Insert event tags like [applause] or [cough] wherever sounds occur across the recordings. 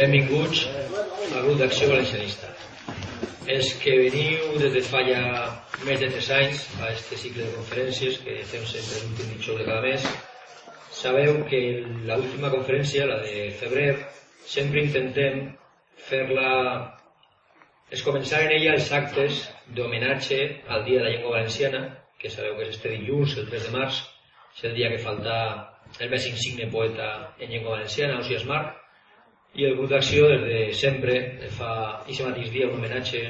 Benvinguts al grup d'Acció Valencianista. Els que veniu des de fa ja més de 3 anys a este cicle de conferències que fem sempre l'últim dijous de cada mes, sabeu que l'última conferència, la de febrer, sempre intentem fer-la es començar en ella els actes d'homenatge al Dia de la Llengua Valenciana, que sabeu que és este dilluns, el 3 de març, és el dia que falta el més insigne poeta en llengua valenciana, Osias Marc, i el grup d'acció des de sempre fa aquest mateix dia un homenatge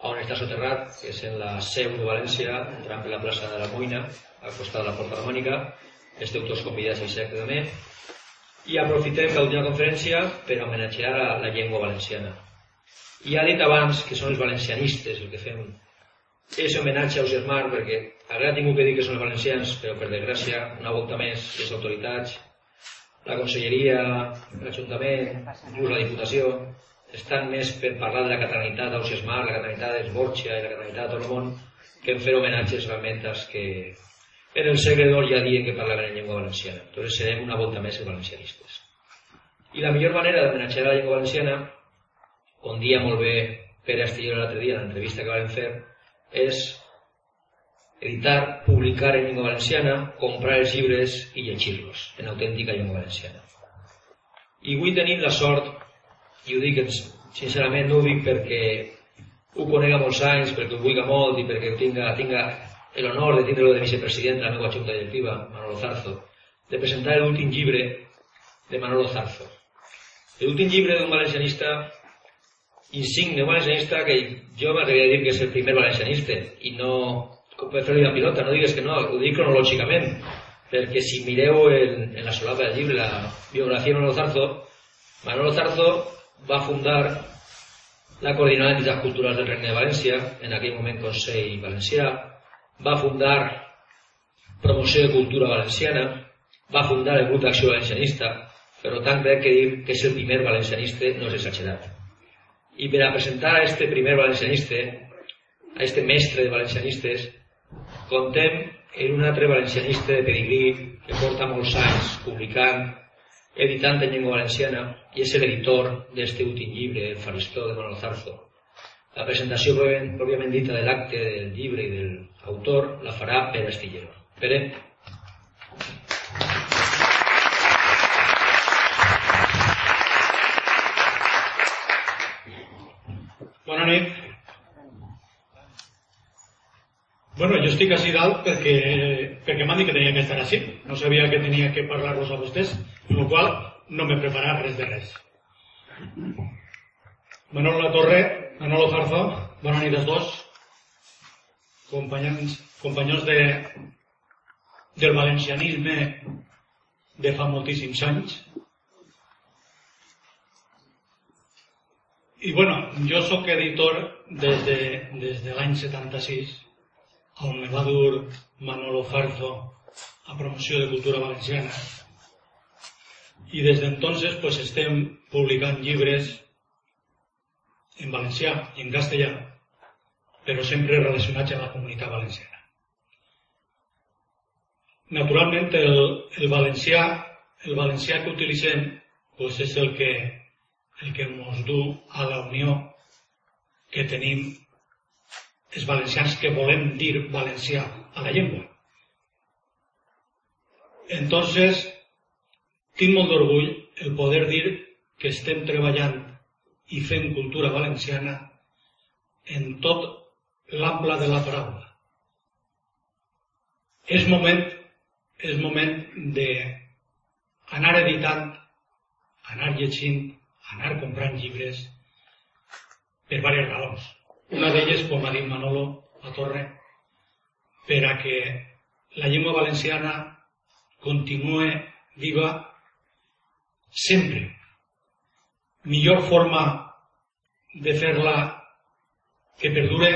a on està soterrat, que és en la seu de València, entrant per la plaça de la Moina, al costat de la Porta Romànica, esteu tots convidats a aquest també, i aprofitem l'última conferència per homenatjar a la llengua valenciana. I ha dit abans que són els valencianistes el que fem és homenatge a Osias Marc perquè Ara tinc que dir que són els valencians, però per desgràcia, una volta més, les autoritats, la conselleria, l'Ajuntament, la Diputació, estan més per parlar de la catalanitat d'Ausias Mar, la catalanitat d'Esborgia i la catalanitat de tot el món, que en fer homenatges realment als que en el segle d'or ja diuen que parlaven en llengua valenciana. Entonces serem una volta més valencianistes. I la millor manera d'homenatjar la llengua valenciana, com dia molt bé Pere Astillero l'altre dia en l'entrevista que vam fer, és editar, publicar en llengua valenciana, comprar els llibres i llegir-los en autèntica llengua valenciana. I avui tenim la sort, i ho dic sincerament, no ho dic perquè ho conega molts anys, perquè ho vulgui molt i perquè tinga, tinga l'honor de tindre-lo de vicepresident de la meva junta directiva, Manolo Zarzo, de presentar l'últim llibre de Manolo Zarzo. L'últim llibre d'un valencianista insigne, valencianista que jo m'atreviria a dir que és el primer valencianista i no com fer-li la pilota, no digues que no, ho dic cronològicament, perquè si mireu en, en la solapa del llibre la biografia de Manolo Zarzo, Manolo Zarzo va fundar la Coordinada d'Entitats Culturals del Regne de València, en aquell moment Consell Valencià, va fundar Promoció de Cultura Valenciana, va fundar el Grup d'Acció Valencianista, per tant crec que dir que és el primer valencianista no és exagerat. I per a presentar a este primer valencianista, a este mestre de valencianistes, Contem en un altre valencianista de pedigrí que porta molts anys publicant, editant en llengua valenciana i és l'editor d'este últim llibre, El faristó de Manuel Zarzo. La presentació pròpiament dita de l'acte del llibre i del autor la farà Pere Astillero. Pere. Bona nit. Bueno, jo estic així dalt perquè, perquè m'han dit que tenia que estar així. No sabia que tenia que parlar-vos a vostès, amb la qual no m'he preparat res de res. Manolo La Torre, Manolo Zarzo, bona nit als dos, companys, companys de, del valencianisme de fa moltíssims anys. I bueno, jo sóc editor des de, des de l'any 76 on me va dur Manolo Farzo a promoció de cultura valenciana. I des d'entonces pues, estem publicant llibres en valencià i en castellà, però sempre relacionats amb la comunitat valenciana. Naturalment, el, el valencià, el valencià que utilitzem pues, és el que, el que ens du a la unió que tenim els valencians que volem dir valencià a la llengua. Entonces, tinc molt d'orgull el poder dir que estem treballant i fent cultura valenciana en tot l'ample de la paraula. És moment, és moment de anar editant, anar llegint, anar comprant llibres per diverses raons. Una d'elles, com ha dit Manolo a Torre, per a que la llengua valenciana continue viva sempre. Millor forma de fer-la que perdure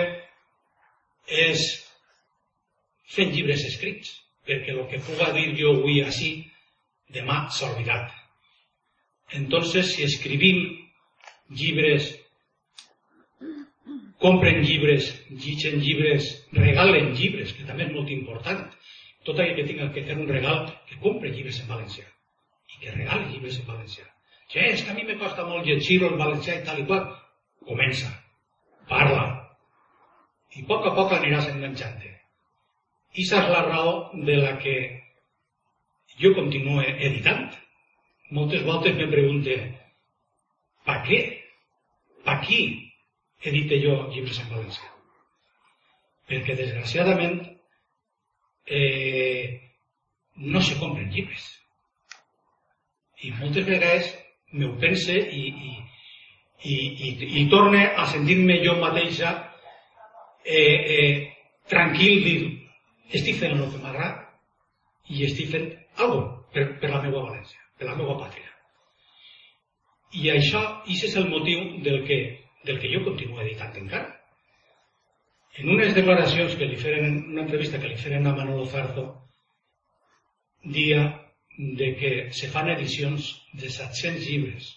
és fent llibres escrits, perquè el que puga dir jo avui així, demà s'ha oblidat. Entonces, si escrivim llibres, compren llibres, llitgen llibres, regalen llibres, que també és molt important. Tot aquell que tinga que fer un regal, que compre llibres en valencià i que regale llibres en valencià. Che, és que a mi me costa molt llegir-ho en valencià i tal i qual. Comença, parla, i a poc a poc aniràs enganxant-te. I és la raó de la que jo continuo editant. Moltes voltes me pregunte, per què? Per qui edite jo llibres en valencià? Perquè, desgraciadament, eh, no se compren llibres. I moltes vegades m'ho pense i, i, i, i, i torne a sentir-me jo mateixa eh, eh, tranquil, dir, estic fent el que m'agrada i estic fent alguna per, per la meva València, per la meva pàtria. I això, això és el motiu del que, del que jo continuo editant encara. En unes declaracions que li feren, una entrevista que li feren a Manolo Zarzo, dia de que se fan edicions de 700 llibres.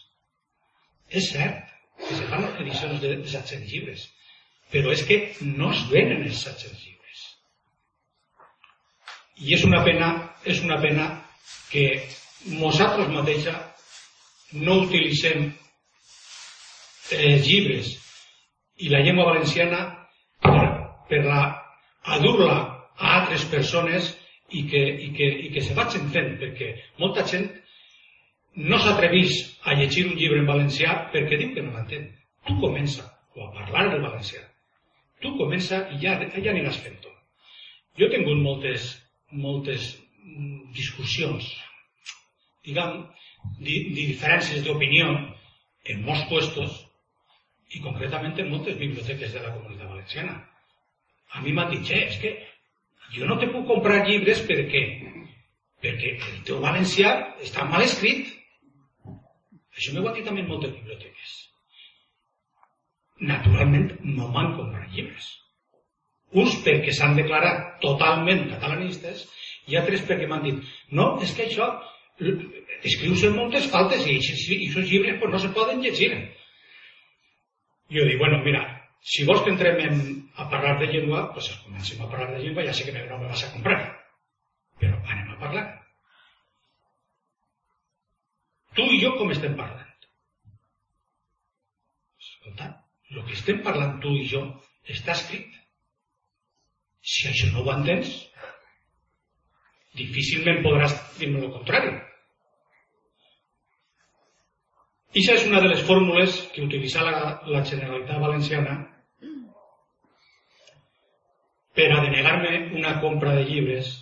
És cert que se fan edicions de 700 llibres, però és que no es venen els 700 llibres. I és una pena, és una pena que nosaltres mateixa no utilitzem eh, llibres i la llengua valenciana per, per la, a dur-la a altres persones i que, i, que, i que se vagin fent, perquè molta gent no s'atrevís a llegir un llibre en valencià perquè diu que no l'entén. Tu comença, o a parlar del valencià. Tu comença i ja, ja aniràs fent-ho. Jo he tingut moltes moltes mm, discussions, diguem, di, di diferències d'opinió en molts puestos i concretament en moltes biblioteques de la comunitat valenciana. A mi m'han dit, és que jo no te puc comprar llibres perquè, perquè el teu valencià està mal escrit. Això m'ho han dit també en moltes biblioteques. Naturalment no m'han comprat llibres uns perquè s'han declarat totalment catalanistes i altres perquè m'han dit no, és que això escrius en moltes faltes i aquests llibres pues, no se poden llegir. Jo dic, bueno, mira, si vols que entrem en, a parlar de llengua, pues comencem a parlar de llengua, ja sé que no me vas a comprar, però anem a parlar. Tu i jo com estem parlant? Escolta, el que estem parlant tu i jo està escrit. Si això no ho entens, difícilment podràs dir-me el contrari. Ixa és una de les fórmules que utilitza la, la Generalitat Valenciana per a denegar-me una compra de llibres.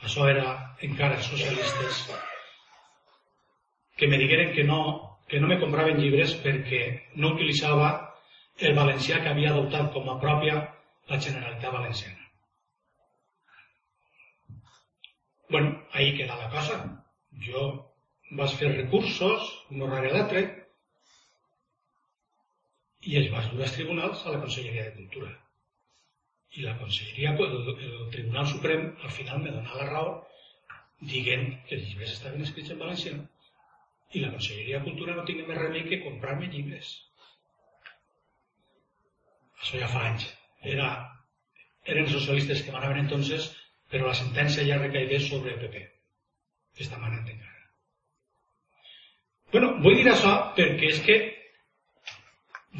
Això era encara socialistes que me digueren que no, que no me compraven llibres perquè no utilitzava el valencià que havia adoptat com a pròpia la Generalitat Valenciana. Bueno, ahí queda la cosa. Jo vaig fer recursos, un rere l'altre, i es va dur als tribunals a la Conselleria de Cultura. I la Conselleria, el, el Tribunal Suprem, al final me dona la raó dient que els llibres estaven escrits en valencià i la Conselleria de Cultura no tingué més remei que comprar-me llibres. Això ja fa anys era, eren socialistes que manaven entonces, però la sentència ja recaigué sobre el PP, que està manant. Bueno, vull dir això perquè és que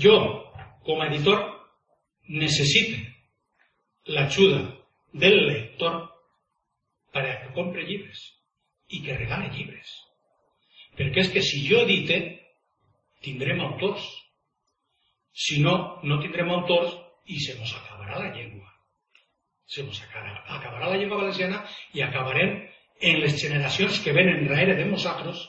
jo, com a editor, necessito l'ajuda del lector per a que compre llibres i que regale llibres. Perquè és que si jo edite, tindrem autors. Si no, no tindrem autors i se nos acabarà la llengua. Se nos acabarà la llengua valenciana i acabarem en les generacions que venen darrere de nosaltres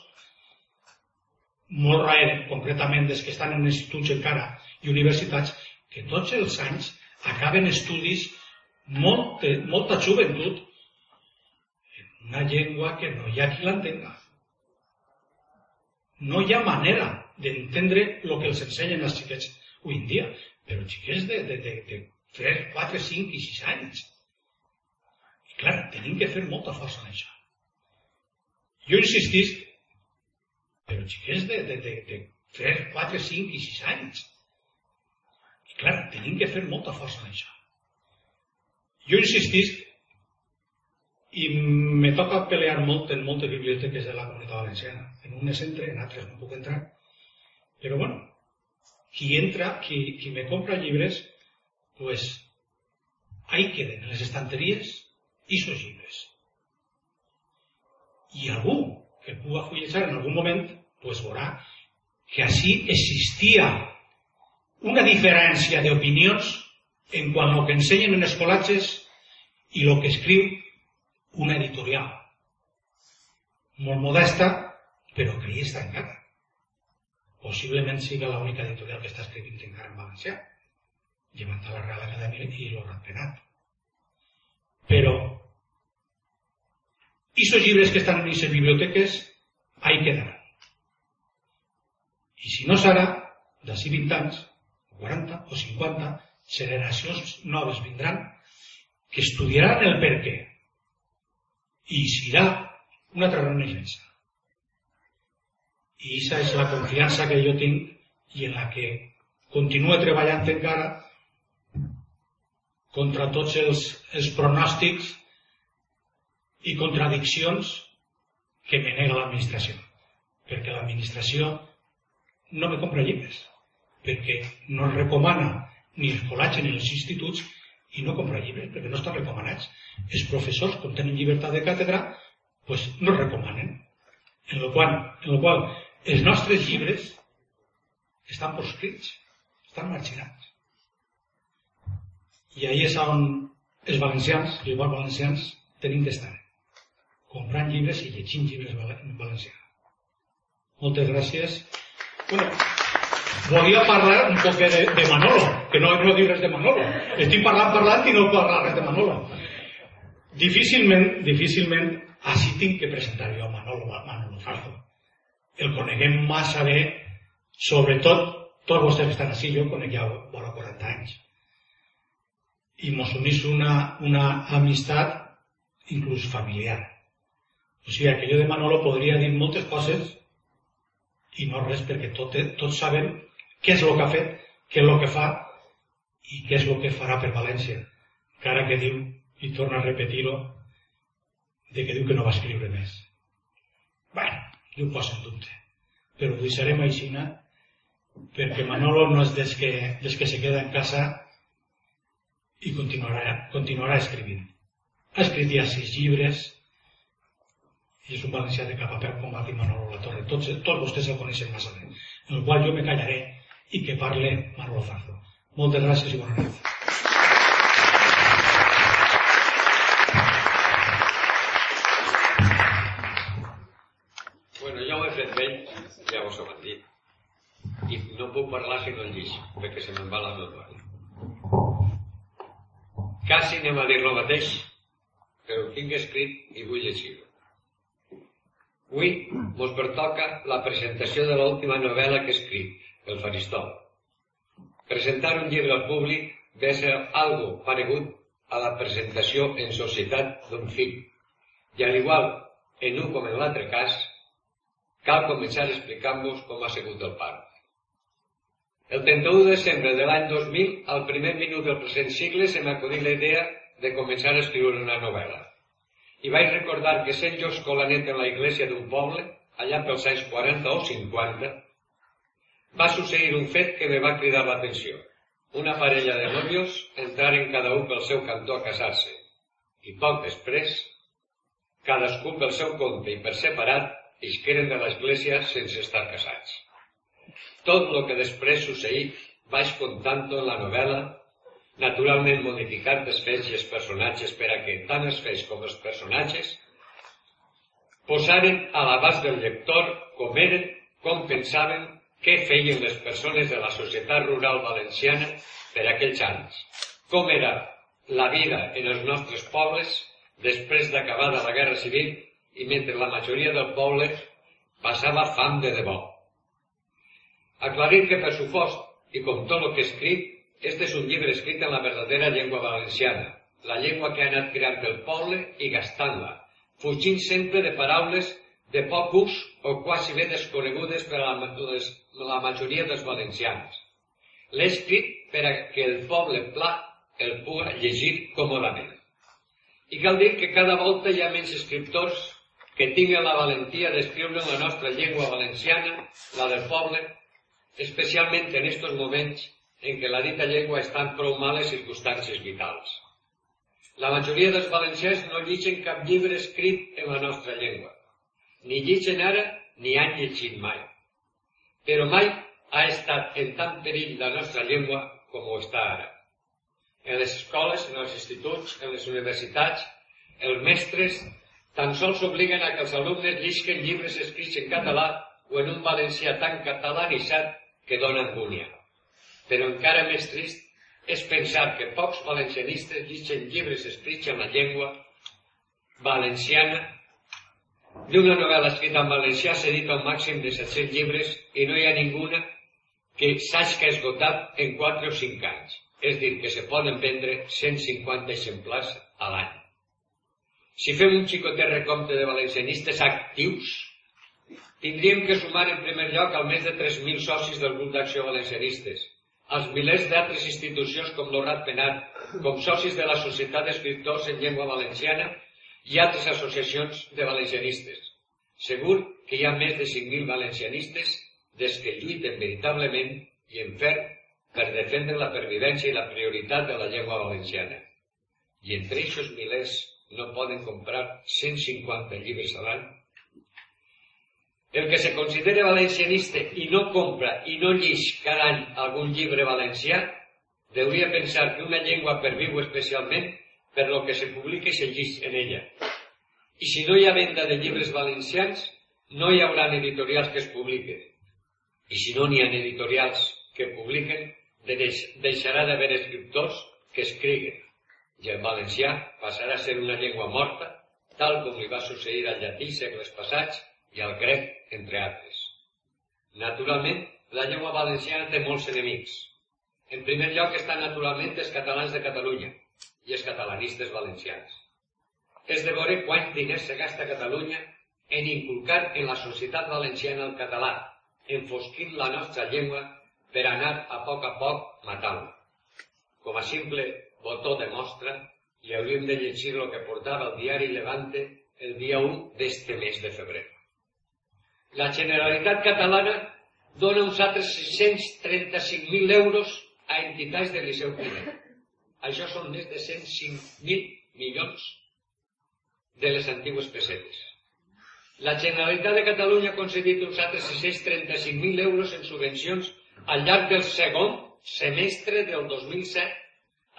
molt rare, concretament des que estan en instituts encara i universitats, que tots els anys acaben estudis molt, molta joventut en una llengua que no hi ha qui l'entenga. No hi ha manera d'entendre el que els ensenyen els xiquets avui en dia, però xiquets de, de, de, de 3, 4, 5 i 6 anys. I clar, tenim que fer molta força en això. Jo insistisc, però xiquets de, de, de, de 3, 4, 5 i 6 anys. I clar, tenim que fer molta força en això. Jo insistisc i me toca pelear molt en moltes biblioteques de la comunitat valenciana. En unes entre, en altres no puc entrar. Però bueno, qui entra, qui, qui me compra llibres, pues ahí queden en les estanteries sos llibres. I algú que puga fullejar en algun moment, pues veurà que així existia una diferència d'opinions en quant al que ensenyen en els col·latges i el que escriu una editorial. Molt modesta, però que hi està encara. Possiblement siga l'única editorial que està escrivint encara en valencià, llevant a la Real Acadèmia i l'Horat Penat. Però, aquests llibres que estan en aquestes biblioteques, ahí quedaran. I si no serà, d'ací 20 anys, o 40 o 50, generacions noves vindran que estudiaran el per què i serà una altra renaixença. I aquesta és la confiança que jo tinc i en la que continuo treballant encara contra tots els, els pronòstics i contradiccions que me nega l'administració. Perquè l'administració no me compra llibres, perquè no es recomana ni els col·latges ni els instituts i no compra llibres perquè no estan recomanats. Els professors, com tenen llibertat de càtedra, pues no recomanen. En el qual, en el qual els nostres llibres estan proscrits, estan marginats. I ahí és on els valencians, igual valencians, tenim d'estar. Comprant llibres i llegint llibres en valencià. Moltes gràcies. Bueno, volia parlar un poc de, de Manolo, que no, no dir res de Manolo. Estic parlant, parlant i no parlar res de Manolo. Difícilment, difícilment, així tinc que presentar jo a Manolo, Manolo Farzo el coneguem massa bé, sobretot tots vostès que estan així, jo conec ja vora 40 anys. I mos unís una, una amistat inclús familiar. O sigui, que jo de Manolo podria dir moltes coses i no res perquè tot, tots sabem què és el que ha fet, què és el que fa i què és el que farà per València. Encara que diu, i torna a repetir-ho, de que diu que no va escriure més. Bueno, jo ho poso en dubte. Però ho deixarem així, perquè Manolo no és des que, des que se queda en casa i continuarà, continuarà escrivint. Ha escrit ja sis llibres i és un valencià de cap a peu com va dir Manolo La Torre. Tots, tots vostès el coneixen massa bé. En el qual jo me callaré i que parle Manolo Farzo. Moltes gràcies i bona nit. i no puc parlar si no llis, perquè se me'n va la memòria. Quasi anem a dir lo mateix, però ho tinc escrit i vull llegir-ho. Avui vos pertoca la presentació de l'última novel·la que he escrit, El Faristol. Presentar un llibre al públic ve ser algo paregut a la presentació en societat d'un fill. I al igual en un com en l'altre cas, cal començar explicant-vos com ha sigut el part. El 31 de desembre de l'any 2000, al primer minut del present cicle, se m'acudí la idea de començar a escriure una novel·la. I vaig recordar que sent jo escolanet en la iglesia d'un poble, allà pels anys 40 o 50, va succeir un fet que me va cridar l'atenció. Una parella de novios entraren cada un pel seu cantó a casar-se. I poc després, cadascú pel seu compte i per separat, isqueren de l'església sense estar casats. Tot el que després succeí vaig contant-ho en la novel·la, naturalment modificat els fets i els personatges per a que tant els fets com els personatges posaren a l'abast del lector com eren com pensaven, què feien les persones de la societat rural valenciana per aquells anys, com era la vida en els nostres pobles després d'acabada la Guerra Civil i mentre la majoria del poble passava fam de debò. Aclarir que, per supost, i com tot el que he escrit, este és un llibre escrit en la verdadera llengua valenciana, la llengua que ha anat creant pel poble i gastant-la, fugint sempre de paraules de poc ús o quasi bé desconegudes per a la, les, la majoria dels valencians. L'he escrit per a que el poble pla el puga llegir còmodament. I cal dir que cada volta hi ha menys escriptors que tinguen la valentia d'escriure en la nostra llengua valenciana, la del poble, especialment en estos moments en què la dita llengua està en prou males circumstàncies vitals. La majoria dels valencians no llitgen cap llibre escrit en la nostra llengua. Ni llitgen ara, ni han llegit mai. Però mai ha estat en tant perill la nostra llengua com ho està ara. En les escoles, en els instituts, en les universitats, els mestres tan sols obliguen a que els alumnes llisquen llibres escrits en català o en un valencià tan catalanitzat que dona angúnia. Però encara més trist és pensar que pocs valencianistes llegeixen llibres escrits en la llengua valenciana. D'una novel·la escrita en valencià s'ha dit un màxim de 700 llibres i no hi ha ninguna que s'hagi esgotat en 4 o 5 anys. És dir, que se poden vendre 150 exemplars a l'any. Si fem un xicotet recompte de valencianistes actius, tindríem que sumar en primer lloc al més de 3.000 socis del grup d'acció valencianistes, als milers d'altres institucions com l'Horat Penat, com socis de la Societat d'Escriptors en Llengua Valenciana i altres associacions de valencianistes. Segur que hi ha més de 5.000 valencianistes des que lluiten veritablement i en fer per defendre la pervivència i la prioritat de la llengua valenciana. I entre aquests milers no poden comprar 150 llibres a l'any el que se considera valencianista i no compra i no llis cada any algun llibre valencià, deuria pensar que una llengua perviu especialment per lo que se publica i se llis en ella. I si no hi ha venda de llibres valencians, no hi haurà editorials que es publiquen. I si no n'hi ha editorials que publiquen, deixarà d'haver escriptors que escriguen. I el valencià passarà a ser una llengua morta, tal com li va succeir al llatí segles passats, i el grec, entre altres. Naturalment, la llengua valenciana té molts enemics. En primer lloc estan naturalment els catalans de Catalunya i els catalanistes valencians. És de veure quants diners se gasta Catalunya en inculcar en la societat valenciana el català, enfosquint la nostra llengua per anar a poc a poc matant-la. Com a simple botó de mostra, i hauríem de llegir el que portava el diari Levante el dia 1 d'este mes de febrer. La Generalitat catalana dona uns altres 635.000 euros a entitats del Liceu Climent. Això són més de 105.000 milions de les antigues pessetes. La Generalitat de Catalunya ha concedit uns altres 635.000 euros en subvencions al llarg del segon semestre del 2007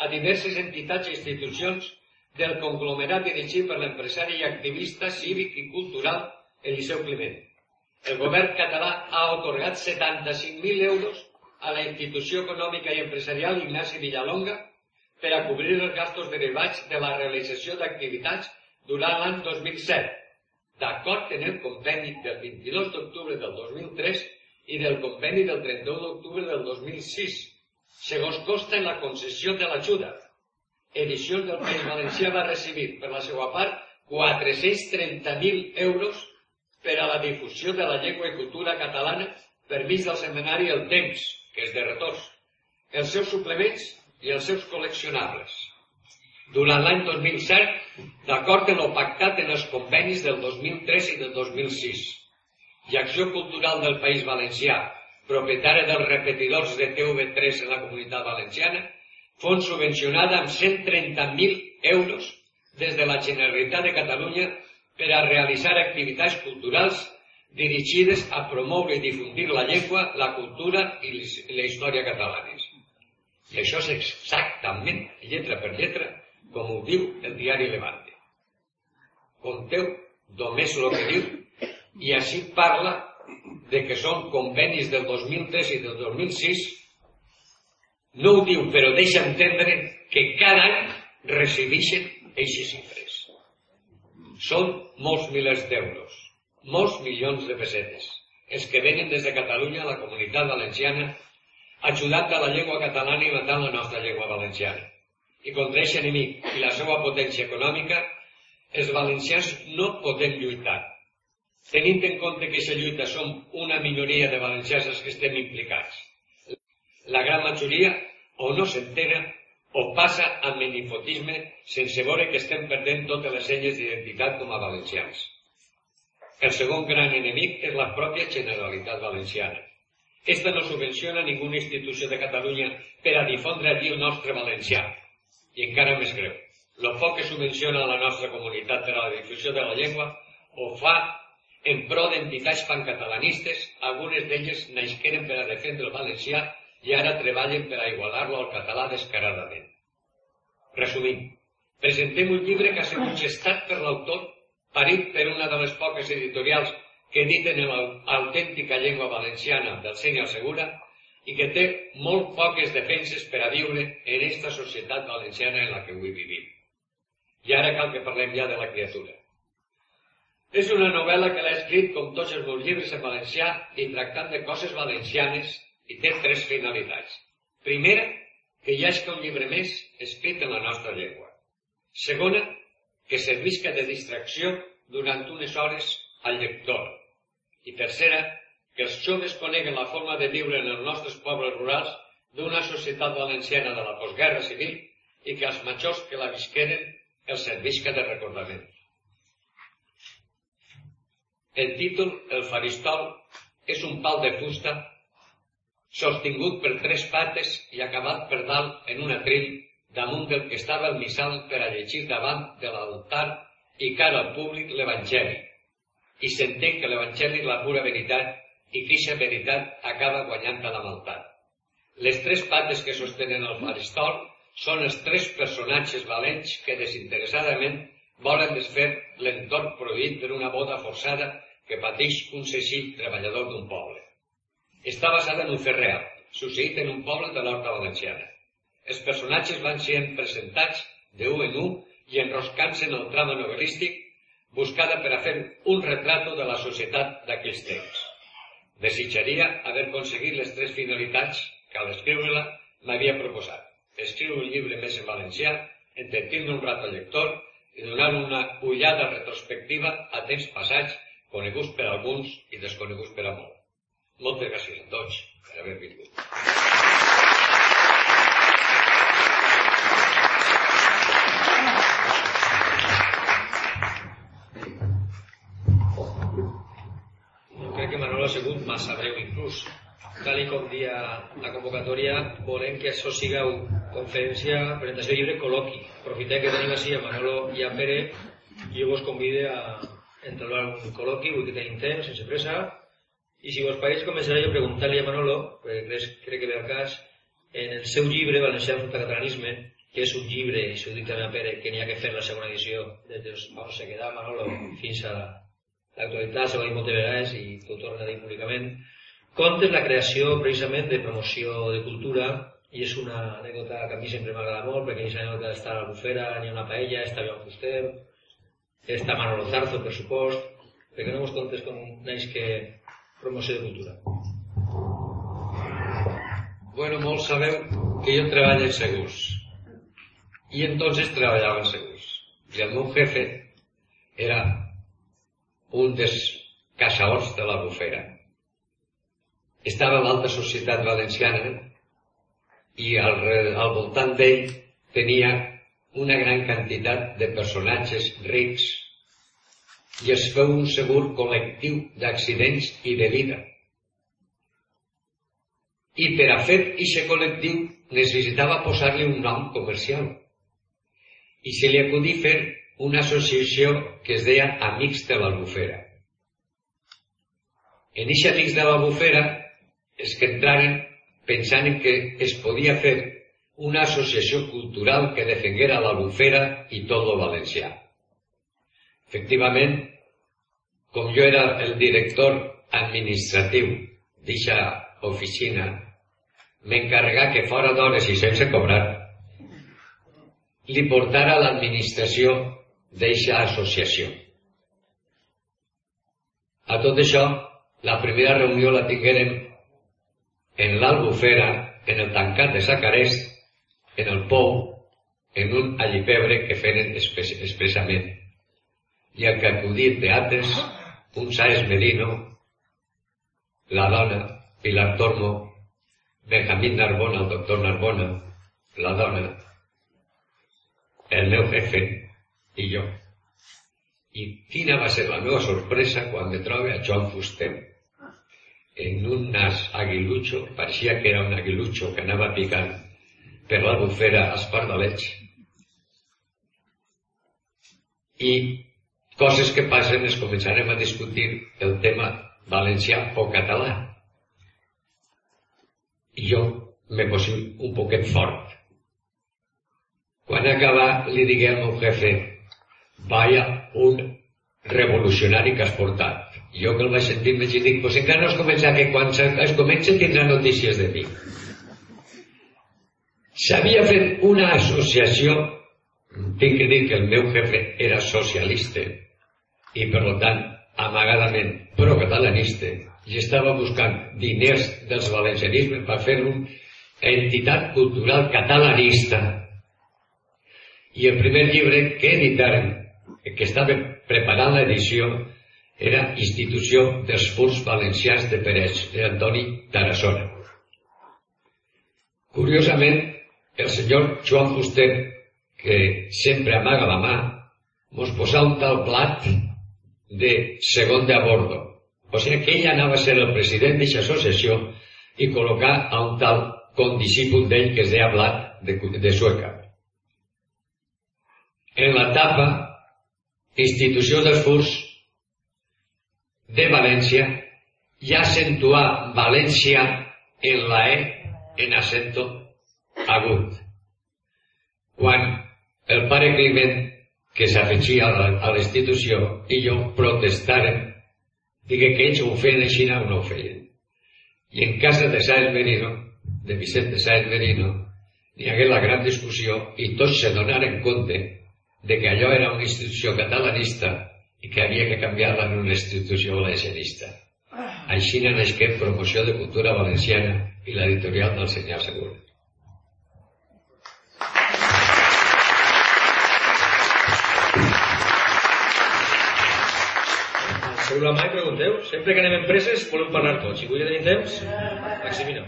a diverses entitats i institucions del conglomerat dirigit per l'empresari i activista cívic i cultural Eliseu Climent el govern català ha otorgat 75.000 euros a la institució econòmica i empresarial Ignasi Villalonga per a cobrir els gastos derivats de la realització d'activitats durant l'any 2007, d'acord en el conveni del 22 d'octubre del 2003 i del conveni del 31 d'octubre del 2006, segons costa en la concessió de l'ajuda. Edicions del País Valencià va recibir, per la seva part, 430.000 euros per a la difusió de la llengua i cultura catalana per mig del seminari El Temps, que és de retorn, els seus suplements i els seus col·leccionables. Durant l'any 2007, d'acord amb el pactat en els convenis del 2003 i del 2006, i Acció Cultural del País Valencià, propietària dels repetidors de TV3 en la comunitat valenciana, fon subvencionada amb 130.000 euros des de la Generalitat de Catalunya per a realitzar activitats culturals dirigides a promoure i difundir la llengua, la cultura i la història catalanes. I això és exactament, lletra per lletra, com ho diu el diari Levante. Conteu només el que diu i així parla de que són convenis del 2003 i del 2006, no ho diu, però deixa entendre que cada any recibeixen aquestes xifres. Són molts milers d'euros, molts milions de pessetes, els que venen des de Catalunya a la comunitat valenciana, ajudant a la llengua catalana i matant la nostra llengua valenciana. I contra aquest enemic i la seva potència econòmica, els valencians no podem lluitar, tenint en compte que aquesta lluita som una minoria de valencians els que estem implicats. La gran majoria o no s'entera o passa amb menifotisme sense veure que estem perdent totes les senyes d'identitat com a valencians. El segon gran enemic és la pròpia Generalitat Valenciana. Esta no subvenciona ninguna institució de Catalunya per a difondre allí el nostre valencià. I encara més greu, lo poc que subvenciona la nostra comunitat per a la difusió de la llengua ho fa en pro d'entitats pancatalanistes, algunes d'elles naixqueren per a defendre el valencià i ara treballen per a igualar-lo al català descaradament. Resumint, presentem un llibre que ha sigut gestat per l'autor, parit per una de les poques editorials que editen en l'autèntica llengua valenciana del Senya Segura i que té molt poques defenses per a viure en aquesta societat valenciana en la que avui vivim. I ara cal que parlem ja de la criatura. És una novel·la que l'ha escrit com tots els meus llibres en valencià i tractant de coses valencianes i té tres finalitats. Primera, que hi hagi un llibre més escrit en la nostra llengua. Segona, que servisca de distracció durant unes hores al lector. I tercera, que els joves coneguen la forma de viure en els nostres pobles rurals d'una societat valenciana de la postguerra civil i que els majors que la visqueren els servisca de recordament. El títol, el faristol, és un pal de fusta sostingut per tres pates i acabat per dalt en un atril damunt del que estava el missal per a llegir davant de l'altar i cara al públic l'Evangeli. I s'entén que l'Evangeli és la pura veritat i que aquesta veritat acaba guanyant a la maltat. Les tres pates que sostenen el faristol són els tres personatges valents que desinteressadament volen desfer l'entorn prohibit per una boda forçada que pateix un senzill treballador d'un poble. Està basada en un fet real, succeït en un poble de l'Horta Valenciana. Els personatges van ser presentats de un en un i enroscant-se en el trama novel·lístic buscada per a fer un retrato de la societat d'aquells temps. Desitjaria haver aconseguit les tres finalitats que a l'escriure-la m'havia proposat. Escriure un llibre més en valencià, entretindre un rato al lector i donar una ullada retrospectiva a temps passats coneguts per alguns i desconeguts per a molt. Moltes gràcies a tots per haver vingut. Crec que Manolo ha sigut massa breu inclús. Tal i com dia la convocatòria, volem que això siga conferència, presentació llibre, col·loqui. Aprofitem que tenim així a Manolo i a Pere i jo vos convide a, entablar un col·loqui, vull que tenim temps, sense pressa, i si vos pareix començaré jo preguntant-li a Manolo, perquè crec, crec que ve al cas, en el seu llibre, Valencià fruta catalanisme, que és un llibre, i s'ho dic també a Pere, que n'hi ha que fer la segona edició, des dels on se queda Manolo fins a l'actualitat, s'ho va dir moltes vegades i t'ho torna a dir públicament, comptes la creació precisament de promoció de cultura i és una anècdota que a mi sempre m'agrada molt perquè és anècdota d'estar a la bufera, n'hi ha una paella, està un fuster, està Manolo Zarzo, per supost, perquè no vos contes com neix que promoció de cultura. Bueno, molts sabeu que jo treballo en segurs. I entonces treballava en segurs. I el meu jefe era un dels caçadors de la bufera. Estava a l'alta societat valenciana i al, al voltant d'ell tenia una gran quantitat de personatges rics i es feu un segur col·lectiu d'accidents i de vida. I per a fer aquest col·lectiu necessitava posar-li un nom comercial. I se li acudí fer una associació que es deia Amics de l'Albufera. En aquest Amics de l'Albufera es que entraren pensant en que es podia fer una associació cultural que defenguera l'Albufera i tot el valencià. Efectivament, com jo era el director administratiu d'aquesta oficina m'encarregà que fora d'hores i sense cobrar li portara l'administració d'aquesta associació. A tot això, la primera reunió la tinguérem en l'Albufera, en el tancat de Sacarest, en el Pou, en un allipebre que feren expressament. I al que acudir teatres, un Sáez Medino, la dona, Pilar Tormo, Benjamín Narbona, el doctor Narbona, la dona, el meu jefe i jo. I quina va ser la meva sorpresa quan me trobe a Joan Fuster en un nas aguilucho, pareixia que era un aguilucho que anava picant per la bufera als pardalets. I coses que passen es començarem a discutir el tema valencià o català. I jo me posi un poquet fort. Quan acaba li digué al meu jefe vaya un revolucionari que has portat. Jo que el vaig sentir vaig dir, pues encara no es comença que quan es comença tindrà notícies de mi. S'havia fet una associació, tinc que dir que el meu jefe era socialista i per tant amagadament pro-catalanista i estava buscant diners dels valencianismes per fer una entitat cultural catalanista i el primer llibre que editaren que estava preparant l'edició era Institució dels Furs Valencians de Pérez, de Antoni Tarassona. Curiosament, el senyor Joan Fuster, que sempre amaga la mà, mos posà un tal plat de segon de a bordo. O sigui que ell anava a ser el president d'aquesta associació i col·locar a un tal condiscípul d'ell que es deia Blat de, de Sueca. En la tapa institució dels furs de València i accentuar València en la E en acento agut. Quan el pare Climent, que s'afegia a la institució, i jo protestaren, digué que ells ho feien així o no ho feien. I en casa de Sáenz Merino, de Vicente Sáenz Merino, hi hagué la gran discussió i tots se donaren compte de que allò era una institució catalanista i que havia que canviar-la en una institució valencianista. Així nasqué Promoció de Cultura Valenciana i l'editorial del senyor Segur. Alceu la mà i pregunteu. Sempre que anem a empreses volem parlar tots. Si vull tenir temps, Maximino.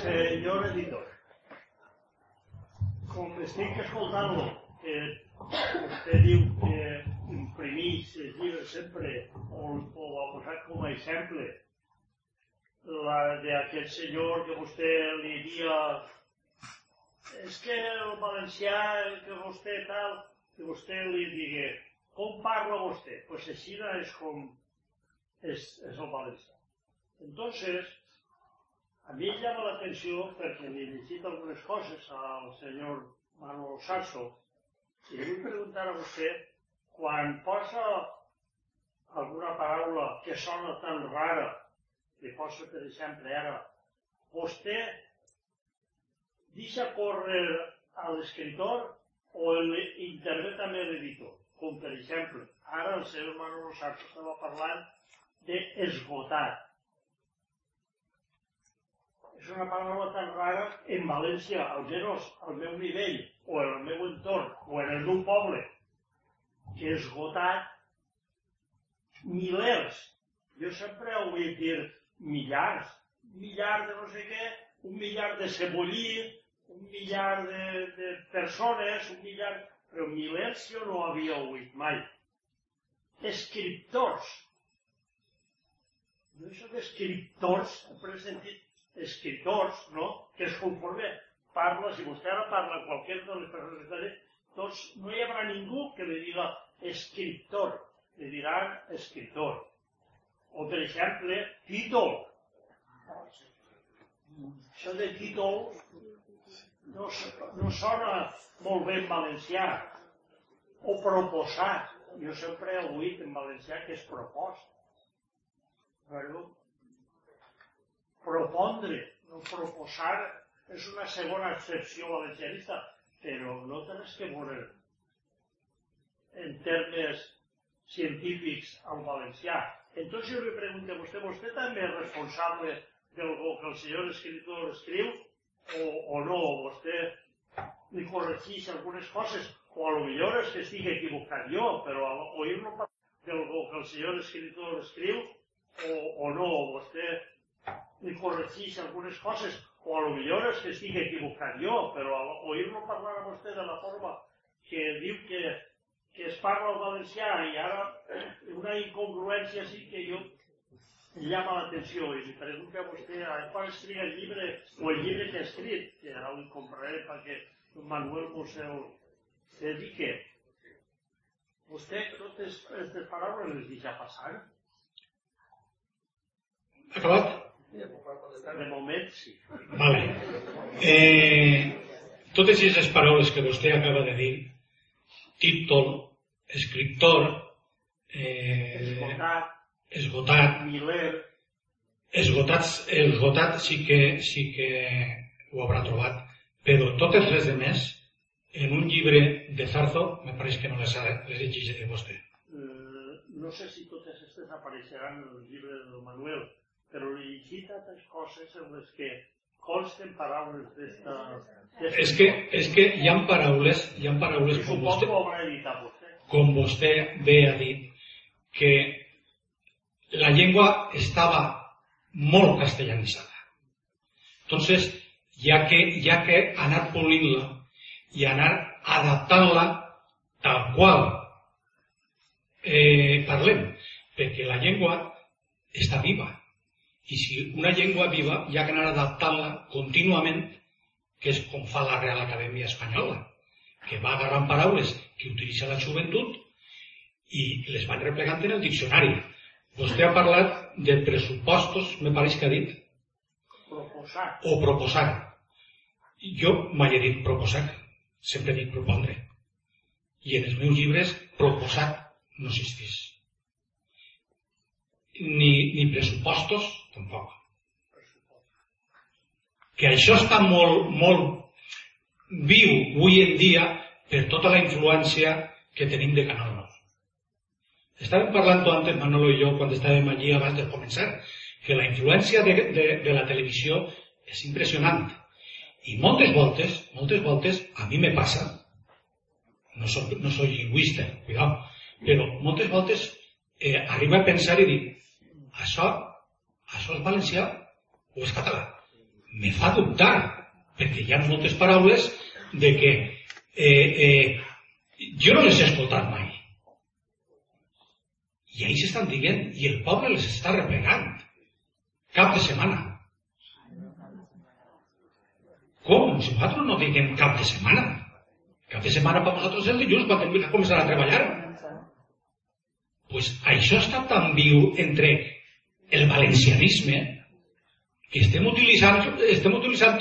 Senyor editor, com estic escoltant-lo que vostè diu que imprimís els llibres sempre o, o ha posat com a exemple la d'aquest senyor que vostè li dia és que el valencià, que vostè tal, que vostè li digui com parla vostè? Pues així és com és, és el valencià. Entonces, a mi llama la atenció perquè li he llegit algunes coses al senyor Manolo Sasso i li vull preguntar a vostè, quan posa alguna paraula que sona tan rara, que posa, per exemple, ara, vostè deixa córrer a l'escriptor o intervé també l'editor? Com, per exemple, ara el senyor Manolo Sartre estava parlant d'esgotat. És una paraula tan rara en València, almenys al meu nivell, o en el meu entorn, o en el d'un poble, que esgotat milers. Jo sempre ho dir millars, millars de no sé què, un millar de cebollí, un millar de, de persones, un millar... Però milers jo no havia oït mai. Escriptors. No això d'escriptors, he sentit escriptors, no? Que es conforme parla, si vostè ara parla amb qualsevol de les persones que estan doncs no hi haurà ningú que li diga escriptor, li diran escriptor. O, per exemple, títol. Això de títol no, no sona molt bé en valencià. O proposat. Jo sempre he oït en valencià que és propost. Bueno, propondre, no proposar, és una segona excepció valencianista, però no res que veure en termes científics al valencià. Entonces jo li pregunto a vostè, vostè també és responsable del que el senyor escritor escriu o, o no? Vostè li corregeix algunes coses o a lo millor és que estic equivocat jo, però oir-lo del que el senyor escritor escriu o, o no? Vostè li corregeix algunes coses o a lo millor és que estic equivocat jo, però oir-lo parlar a vostè de la forma que diu que, que es parla el valencià i ara [clears throat] una incongruència sí que jo llama l'atenció i li pregunto a vostè a quan escriu el llibre o el llibre que ha escrit, que ara el compraré perquè Manuel mos el dedique. Vostè totes aquestes paraules les deixa passar? Acabat? De moment sí. Vale. Eh, totes aquestes paraules que vostè acaba de dir, títol, escriptor, eh, Escoltat, esgotat, Miller, esgotats, esgotat sí que, sí que ho haurà trobat, però totes les de més, en un llibre de Zarzo, me pareix que no les, ha, les exigiré vostè. eh, no sé si totes aquestes apareixeran en el llibre del Manuel, però li llegit altres coses en les que consten paraules d'esta... És que, és que hi ha paraules, hi ha paraules com vostè. com vostè bé ha dit, que la llengua estava molt castellanitzada. Entonces, ha que, ha que anar polint-la i anar adaptant-la tal qual eh, parlem, perquè la llengua està viva. I si una llengua viva hi ha que anar adaptant-la contínuament, que és com fa la Real Acadèmia Espanyola, que va agarrant paraules que utilitza la joventut i les van replegant en el diccionari. Vostè ha parlat de pressupostos, me pareix que ha dit, Proposar. o proposar. Jo mai he dit proposar, sempre he dit propondre. I en els meus llibres proposar no existeix. Ni, ni pressupostos, tampoc. Que això està molt, molt viu avui en dia per tota la influència que tenim de Canal 9. Estàvem parlant antes, Manolo i jo, quan estàvem allí abans de començar, que la influència de, de, de la televisió és impressionant. I moltes voltes, moltes voltes, a mi me passa, no soy, no soy lingüista, cuidado, però moltes voltes eh, arribo a pensar i dir, això, això és valencià o és català? Me fa dubtar, perquè hi ha moltes paraules de que eh, eh, jo no les he escoltat mai. I ells estan dient, i el poble les està replegant. Cap de setmana. Com? Si nosaltres no diguem cap de setmana. Cap de setmana per nosaltres el dilluns, quan hem de començar a treballar. Pues això està tan viu entre el valencianisme que estem utilitzant, estem utilitzant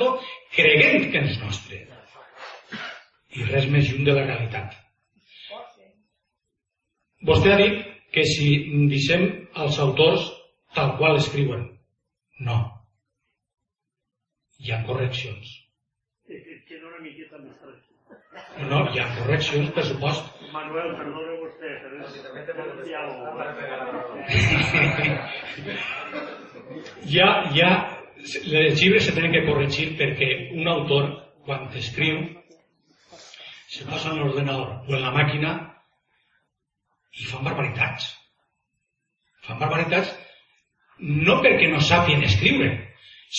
creient que és nostre. I res més lluny de la realitat. Vostè ha dit que si deixem els autors tal qual escriuen. No. Hi ha correccions. Que, no una miqueta més tranquil. No, hi ha correccions, per supost. Manuel, perdone vostè, però és diàleg. Hi ha, hi ha, les llibres se tenen que corregir perquè un autor, quan escriu, se posa en l'ordenador o en la màquina i fan barbaritats. Fan barbaritats no perquè no sàpien escriure,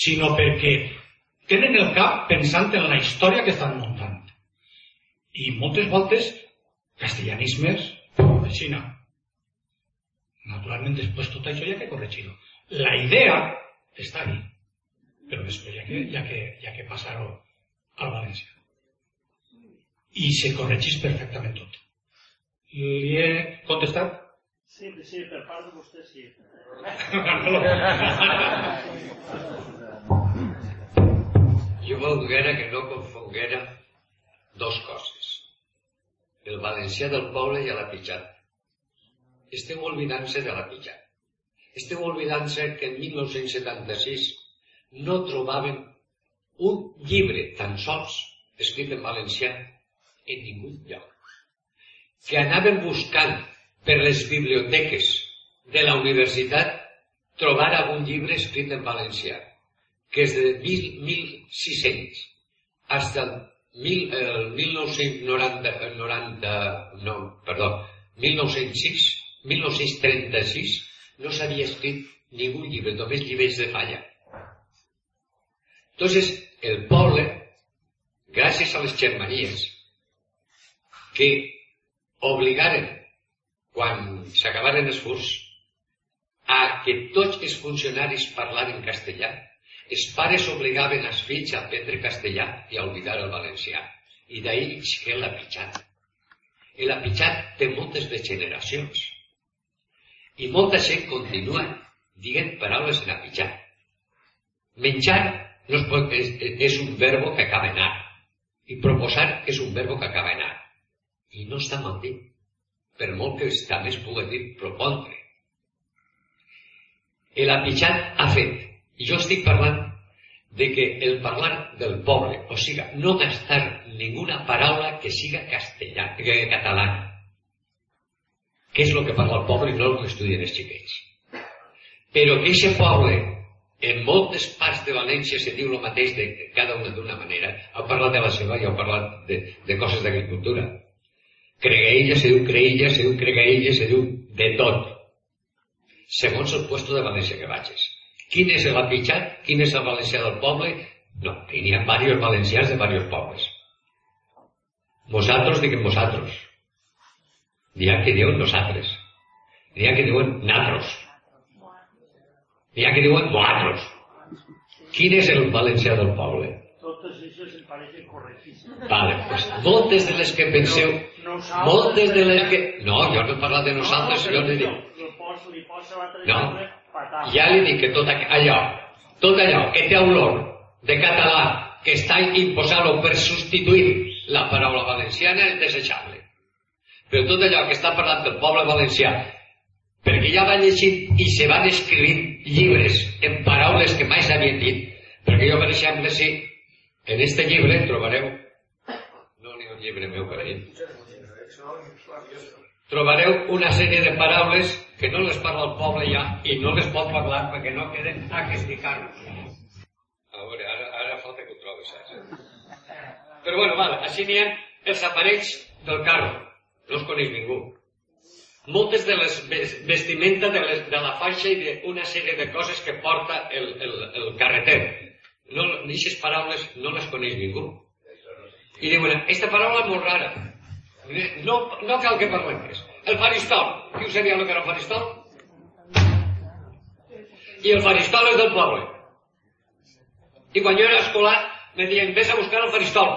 sinó perquè tenen el cap pensant en la història que estan muntant. I moltes voltes castellanismes, així no. Naturalment, després tot això ha que corregir-ho. La idea està ahí, però després ha que, ha que, ha que passar-ho al valencià. I se corregís perfectament tot. Li he contestat? Sí, sí, per part de vostè sí. Jo volguera que no confonguera dos coses. El valencià del poble i a la pitjat. Esteu oblidant-se de la pitjat. Esteu oblidant-se que en 1976 no trobaven un llibre tan sols escrit en valencià en ningú lloc. Que anaven buscant per les biblioteques de la universitat trobar algun llibre escrit en valencià, que és de 1600 fins al mil, el 1990, 90, no, perdó, 1906, 1936 no s'havia escrit ningú llibre, només llibres de falla. Entonces, el poble, gràcies a les germanies, que obligaren, quan s'acabaren els furs, a que tots els funcionaris parlaren castellà, els pares obligaven els fills a aprendre castellà i a oblidar el valencià. I d'ahir que la pitjat. La pitjat té moltes degeneracions. I molta gent continua dient paraules en apitjat. Menjar no es pot, és, és un verbo que acaba en ar. I proposar és un verbo que acaba en ar. I no està mal dit. Per molt que també es pugui dir propondre. El apitjat ha fet jo estic parlant de que el parlar del poble, o sigui, no gastar ninguna paraula que siga castellà, que català, que és el que parla el poble i no el que estudien els xiquets. Però que aquest poble, en moltes parts de València se diu el mateix de cada una d'una manera. Heu parlat de la seva i heu parlat de, de coses d'agricultura. Cregueilla se diu creïlla, se diu cregueilla, se diu de tot. Segons el puesto de València que vagis. Quin és l'apitxat? Quin és el valencià del poble? No, que n'hi ha diversos valencians de diversos pobles. Vosaltres diguem vosaltres. N'hi ha que diuen nosaltres. N'hi ha que diuen natros. N'hi ha que diuen vosaltres. Quin és el valencià del poble? Totes aquestes em pareixen correctíssimes. Vale, pues moltes de les que penseu, No, moltes de les que... No, jo no he parlat de nosaltres, jo no he dit... Li posa, li posa l'altre No. patat. Ja li dic que tot allò, tot allò que té olor de català que està imposant-lo per substituir la paraula valenciana és desitjable. Però tot allò que està parlant del poble valencià, perquè ja va llegint i se van escrivint llibres en paraules que mai s'havien dit, perquè jo, per exemple, si en este llibre trobareu, no n'hi ha un llibre meu per ahí, trobareu una sèrie de paraules que no les parla el poble ja i no les pot parlar perquè no queden a castigar-nos. A veure, ara, ara falta que ho trobes, saps? Però bueno, vale, així n'hi ha els aparells del carro. No els coneix ningú. Moltes de les ves- vestimenta de, les, de la faixa i d'una sèrie de coses que porta el, el, el carreter. No, aquestes paraules no les coneix ningú. I diuen, aquesta paraula és molt rara. No, no cal que parlem més. El faristol. Qui us sabia el que era el faristol? I el faristol és del poble. I quan jo era escolar, me deien, vés a buscar el faristol.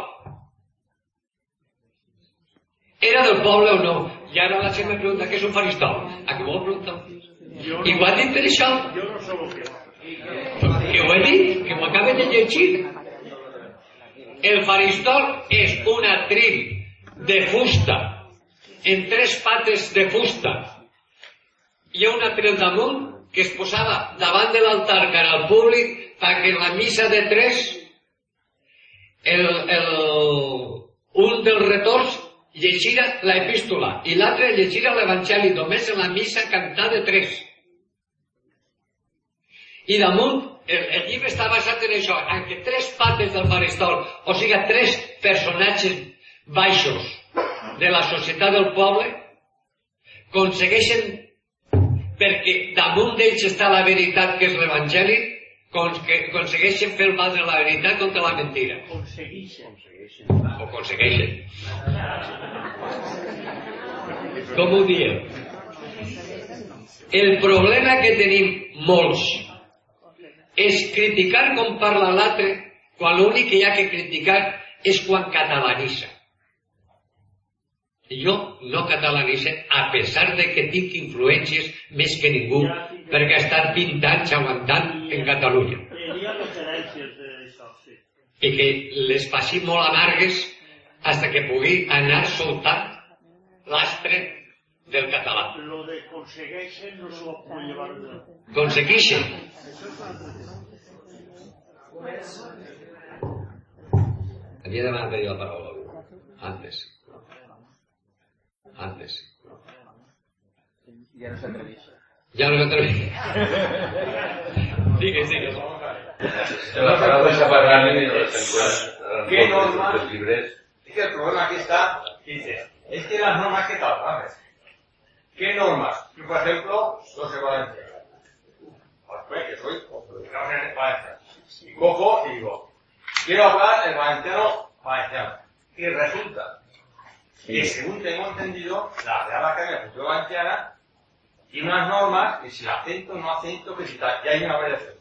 Era del poble o no? I ara la gent me pregunta què és un faristol. A què vol preguntar? I ho ha dit per això. Jo no sé el. Que ho he dit, que m'ho acaba de llegir. El faristol és un atril de fusta, en tres pates de fusta. Hi ha un atril damunt que es posava davant de l'altar cara al públic perquè en la missa de tres el, el, un dels retors llegira l'epístola i l'altre llegira l'evangeli només en la missa cantar de tres. I damunt, el, el llibre està basat en això, en que tres pates del faristol, o sigui, tres personatges baixos de la societat del poble, aconsegueixen, perquè damunt d'ells està la veritat que és l'Evangeli, que aconsegueixen fer valdre la veritat contra la mentira. Aconseguixen. O aconsegueixen. Com ho dieu? El problema que tenim molts és criticar com parla l'altre quan l'únic que hi ha que criticar és quan catalanitza. Jo no catalanitze a pesar de que tinc influències més que ningú perquè he estat 20 anys aguantant en Catalunya Hi ha referències d'això, sí. i que les passi molt amargues hasta que pugui anar soltant l'astre del català. Lo de consegueixen no se lo puedo llevar de... Conseguixen. Havia demanat de dir la paraula algú. Antes. Antes. Ja no s'atreveix. Ja no s'atreveix. digues, digues. La paraula está parlant y no se ¿Qué norma? los libres. Es que el problema aquí está, dice, es que las normas que tal, ¿sabes? ¿Qué normas? Yo, por ejemplo, no sé Valencia. Pues que soy en Valencia. Y cojo y digo, quiero hablar el valenciano valenciano. Y resulta que según tengo entendido, la Real Academia de Cultura Valenciana tiene unas normas que si acento, no acento, que si tal, y hay una variación.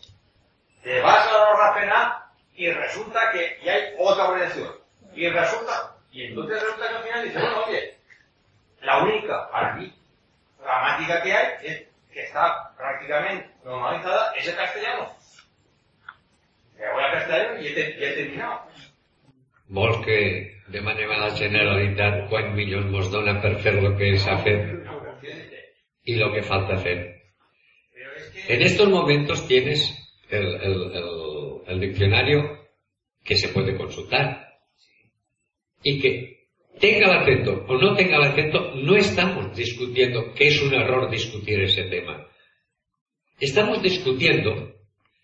Te vas a la norma penal y resulta que ya hay otra variación. Y resulta, y entonces resulta que al final dice, bueno, oye, la única, para mí, gramática que hay es que está prácticamente normalizada es el castellano. Me voy a castellano y he, y he terminado. Vols que demanem a la Generalitat quants milions mos dona per fer el que s'ha fet y lo que falta hacer? Que En estos momentos tienes el, el- el- el diccionario que se puede consultar y que tenga el acento o no tenga el acento, no estamos discutiendo que es un error discutir ese tema. Estamos discutiendo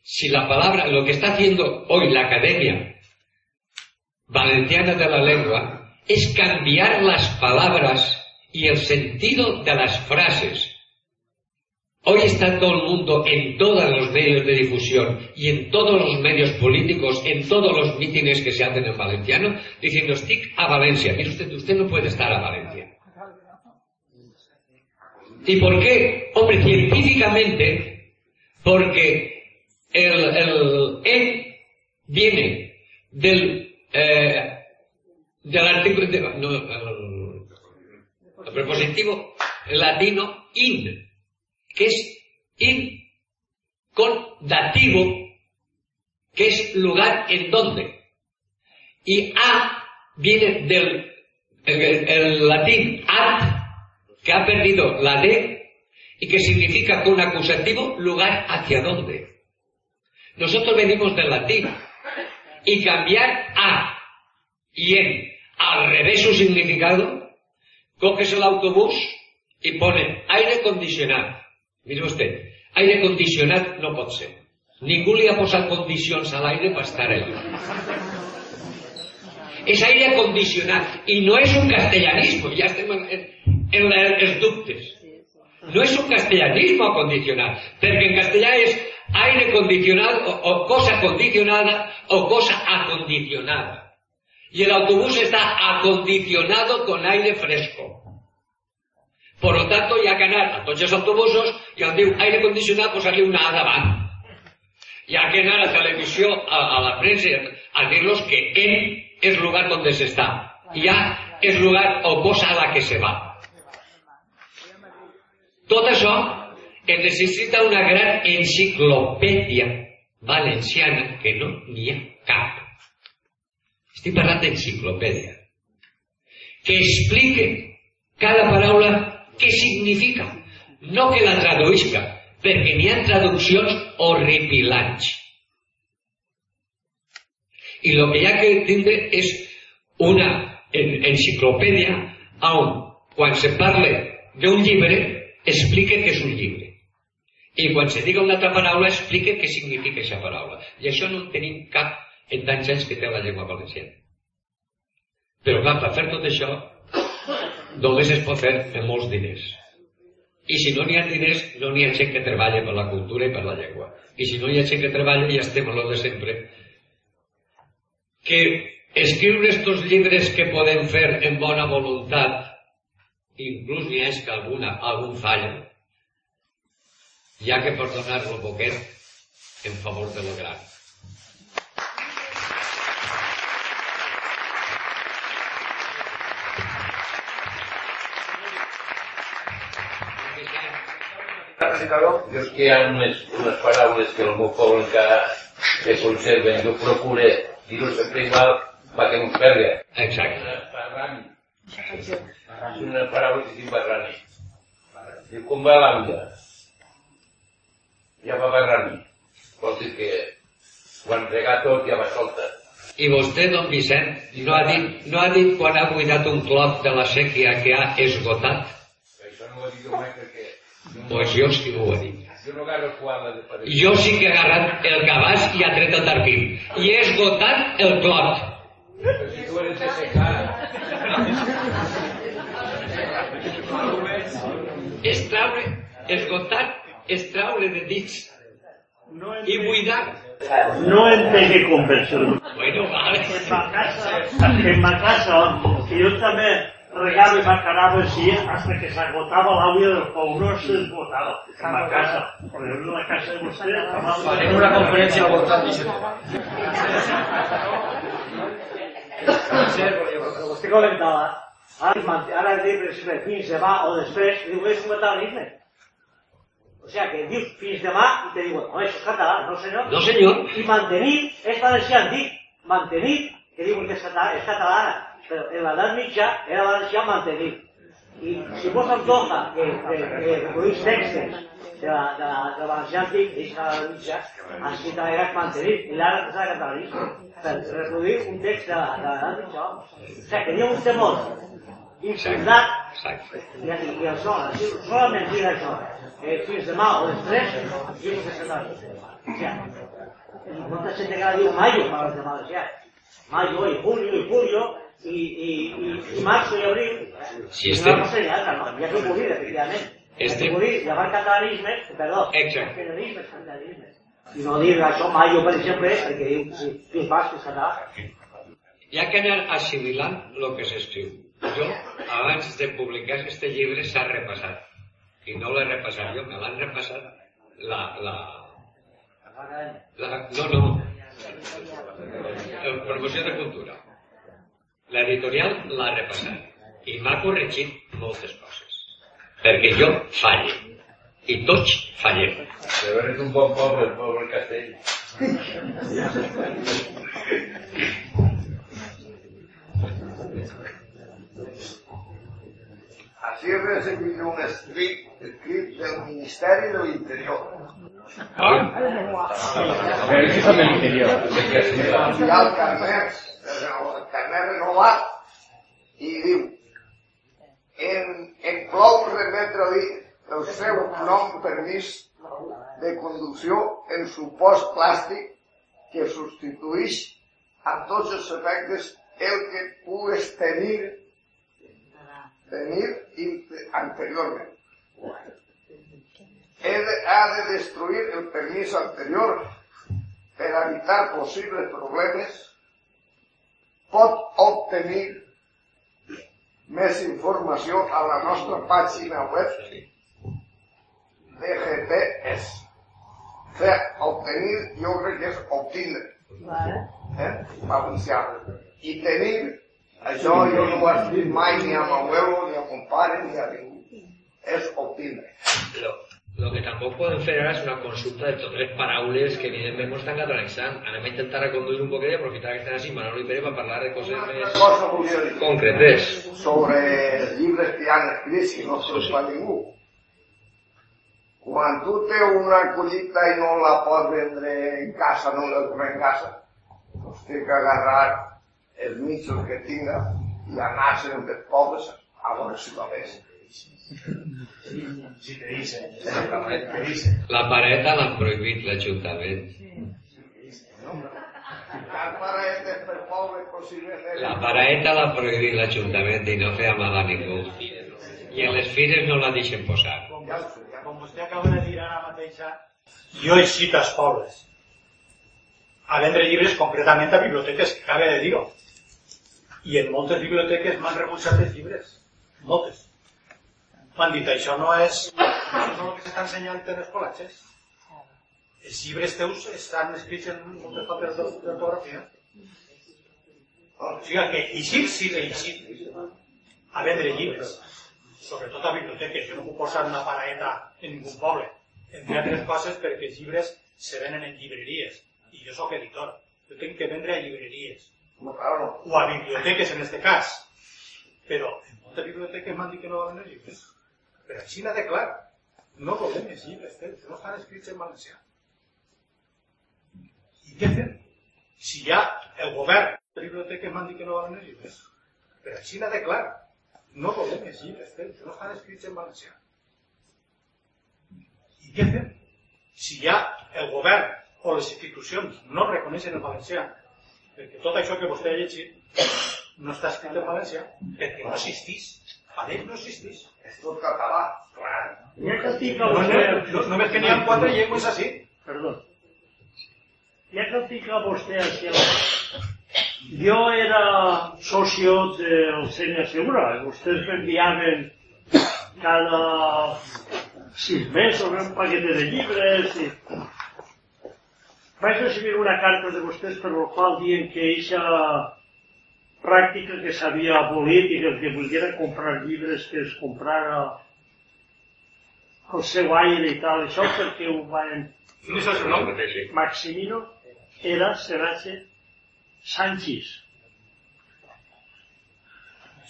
si la palabra, lo que está haciendo hoy la Academia Valenciana de la Lengua es cambiar las palabras y el sentido de las frases. Hoy está todo el mundo en todos los medios de difusión y en todos los medios políticos, en todos los mítines que se hacen en valenciano, diciendo, stick a Valencia. Mire usted, usted no puede estar a Valencia. ¿Y por qué? Hombre, científicamente, porque el, el en viene del, eh, del artículo, de- no, el, el prepositivo latino in, que es in con dativo, que es lugar en donde. Y a viene del el, el latín ad, que ha perdido la d, y que significa con acusativo lugar hacia dónde. Nosotros venimos del latín, y cambiar a y en al revés su significado, coges el autobús y pone aire condicionat. Mire usted, aire condicionat no pot ser. Ningú li ha posat condicions a l'aire per estar allà. És aire condicionat i no és un castellanismo, ja estem en, en, en els dubtes. No és un castellanismo acondicionat, perquè en castellà és aire condicionado o, o cosa condicionada o cosa acondicionada. Y el autobús está acondicionado con aire fresco. Por lo tanto, hi ha que anar a tots els autobusos i on diu aire condicionat posar-li una A davant. Hi ha que anar a televisió, a, a la premsa, a dir-los que en és lugar donde se está. Y a és lugar o cosa a la que se va. Tot això es necessita una gran enciclopèdia valenciana que no n'hi ha cap. Estic parlant d'enciclopèdia. Que explique cada paraula què significa. No que la traduïsca, perquè n'hi ha traduccions horripilants. I el que ha que tindre és una en- enciclopèdia on, quan se parle d'un llibre, explique què és un llibre. I quan se diga una altra paraula, explique què significa aquesta paraula. I això no en tenim cap en tants anys que té la llengua valenciana. Però clar, per fer tot això, només es pot fer amb molts diners. I si no n'hi ha diners, no n'hi ha gent que treballa per la cultura i per la llengua. I si no hi ha gent que treballa, ja estem a lo de sempre. Que escriure estos llibres que podem fer en bona voluntat, inclús n'hi ha que alguna, algun falla, ha que perdonar-lo poquet en favor de lo gran. Jo és que hi ha unes, unes paraules que el meu poble encara se conserven. Jo procure dir-ho sempre igual perquè no es perdi. Exacte. Barrani. És una paraula que es diu barrani. Diu, com va la vida? Ja va barrar mi. Vol dir que ho han regat tot i ja va solta. I vostè, don Vicent, no ha dit, no ha dit quan ha buidat un clot de la sèquia que ha esgotat? Això no ho he dit jo mai perquè... Pues jo sí que ho he dit. Jo sí que he agarrat el cabàs i ha tret el tarpim. I he esgotat el clot. Però si tu eres de secar, És traure, esgotar, traure de dits No i buidar. No entenc que conversió. Bueno, vale. En ma casa, en ma casa, que jo també regava i m'acarava així hasta que s'agotava l'àuia del pou, no s'esgotava. En ma casa, però en la casa de vostè... Farem una conferència al voltant d'això. Vostè comentava, ara, ara diu, fins demà o després, diu, és un catalanisme. O sea, que dius fins demà i te diuen, home, això és català, no senyor? No, senyor. I mantenir és valencià antic. Mantenir, que diuen que és català, és catalana, però en l'edat mitja era valencià mantenir. I si vos antoja que, que, que reproduís textos de la, de la, de la valencià antic, d'eixa edat mitja, així també era mantenir, i l'ara el catalanisme. Per reproduir un text de la- de l'edat mitja. O sea, que hi ha un temor infundat i, i, i això, així, solament dir això, eh, fins demà o després, diu que se trata. O sea, y cuánta gente cada día mayo para los demás, ya. Mayo y junio y julio y, y, y, marzo y abril. Si Y este- una cosa ya, no, ya que morir, efectivamente. Este- Hay que morir, llamar catalanisme, perdó, Exacte. catalanisme, catalanisme. I no dir això maio, per exemple, perquè diu, sí, fins basc, és català. Hi ha que anar assimilant el que s'escriu. Jo, abans de publicar aquest llibre, s'ha repassat. I no l'he repassat jo, me l'han repassat la, la, la... No, no. La promoció de cultura. L'editorial l'ha repassat. I m'ha corregit moltes coses. Perquè jo falle. I tots fallem. de veure és un bon poble, el poble castell. Así recibió un script, script del Ministerio del Interior. Ah, Pero eso es del interior. Y al carnet, el carnet renovat, i diu, en, inclou remetre-li el seu nom permís de conducció en supòs plàstic que substitueix a tots els efectes el que pugues tenir tenir anteriorment. De, ha de destruir el permiso anterior per evitar possibles problemes. Pot obtenir més informació a la nostra pàgina web de GPS. Fer obtenir, jo crec que és obtindre. Eh? Valencià. I tenir, això jo no ho he escrit mai ni a m'abuelo, ni a mon pare, ni a ningú. És obtindre. Lo, que tampoc podem fer ara és una consulta de totes les paraules que evidentment ens estan catalanitzant. Anem a intentar reconduir un poquet i aprofitar que estan així Manolo i Pere per parlar de coses més cosa concretes. sobre els llibres que han escrit, si no se'ls fa ningú. Quan tu té una collita i no la pots vendre en casa, no la trobes en casa, doncs té que agarrar els mitjos que tinga i anar-se'n dels pobles a veure si la ves. La pareta l'han prohibit l'Ajuntament. La paraeta l'ha prohibit l'Ajuntament i no feia mal a ningú. I en les fires no la deixen posar. Com vostè acaba de dir ara mateixa, jo he eixit als pobles a vendre llibres concretament a biblioteques, que acaba de dir-ho. I en moltes biblioteques m'han rebutjat els llibres. Moltes. M'han dit, això no és, això no és el que s'està ensenyant en els col·legis. Els llibres teus estan escrits en moltes faltes d'ortografia. O sigui que eixir sí que eixit a vendre llibres sobretot a biblioteques. Jo no puc posar una paraeta en ningú poble. Entre altres coses perquè els llibres se venen en llibreries. I jo sóc editor. Jo tinc que vendre a llibreries. O a biblioteques en este cas. Però en moltes biblioteques m'han dit que no volen els llibres. Però així de clar, no volem els llibres teus, no estan escrits en valencià. I què fem? Si ja el govern de biblioteques m'han dit que no volen els llibres, però així de clar, no volem els llibres teus, no estan escrits en valencià. I què fem? Si ja el govern o les institucions no reconeixen el valencià, perquè tot això que vostè ha llegit no està escrit en valencià, perquè no existís. A ells no existís. És tot català. Clar. A No, vostè... no, només que n'hi ha quatre llengües així. Perdó. Ja que estic a vostè aquí, jo era socio del Senya Segura. Vostès m'enviaven cada sis mesos un paquet de llibres i... Vaig recibir una carta de vostès per la qual diuen que eixa pràctica que s'havia abolit i que el que volguera comprar llibres que es comprara el seu aire i tal, això perquè ho van... Quin és el seu nom? Maximino era Serache Sánchez.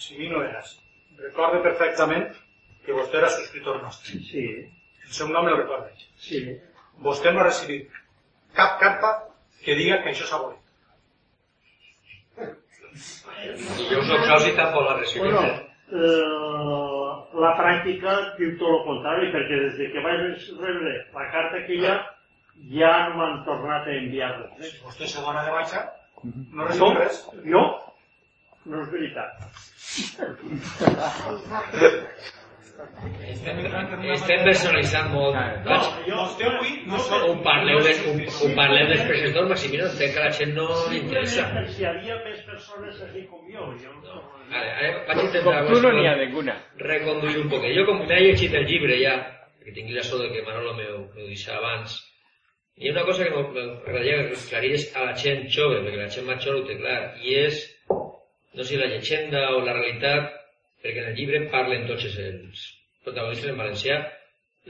Si mi no eres. Recordo perfectament que vostè era subscriptor nostre. Sí, El seu nom el recorda. sí. Vostè no ha recibit cap carta que diga que això s'ha abolit. Jo soc soci tampoc la recibit. Bueno, eh? eh, la pràctica diu tot el contrari, perquè des de que vaig rebre la carta que hi ha, ja no m'han tornat a enviar res. Si vostè se dona de baixa, no Jo? recibit res. Jo? No és veritat. [laughs] Estem personalitzant molt. Vaig, Vostè avui no no sé... ho parleu, de, ho, ho parleu després del Maximino, entenc que a la gent no li interessa. Simplement si hi havia més persones així com jo. jo no... Vale, ara vaig intentar Com tu no n'hi ha ninguna. reconduir un poc. Jo com m'he llegit el llibre ja, que tingui la sort de que Manolo m'ho deixa abans, hi ha una cosa que m'agradaria aclarir és a la gent jove, perquè la gent jove ho té clar, i és, no sé, la llegenda o la realitat, perquè en el llibre parlen tots els protagonistes en valencià,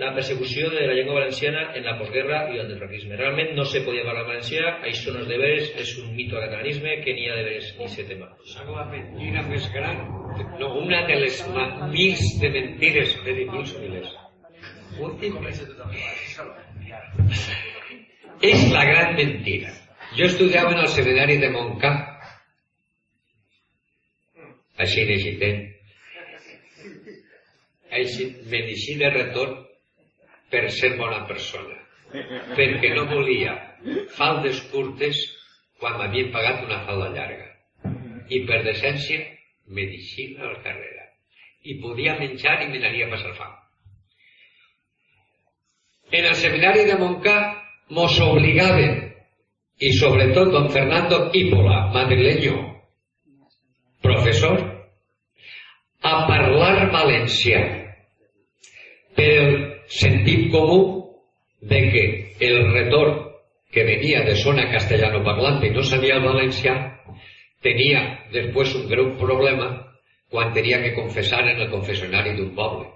la persecució de la llengua valenciana en la postguerra i el franquisme. Realment no se podia parlar valencià, això no és de veres, és un mito de catalanisme que n'hi ha de veres ni se tema. La mentira més gran, no, una de les mils de mentires, he dit mils o milers. Últim, és la gran mentira. Jo estudiava en el seminari de Montcà, així necessitem. Així, deixi de retorn per ser bona persona. Perquè no volia faldes curtes quan m'havien pagat una falda llarga. I per decència me deixi a la carrera. I podia menjar i me n'ania a passar fam. En el seminari de Montcà mos obligaven, i sobretot don Fernando Ípola, madrileño, professor, a parlar valencià pel sentit comú de que el retorn que venia de zona castellano parlante i no sabia el valencià tenia després un greu problema quan tenia que confessar en el confessionari d'un poble.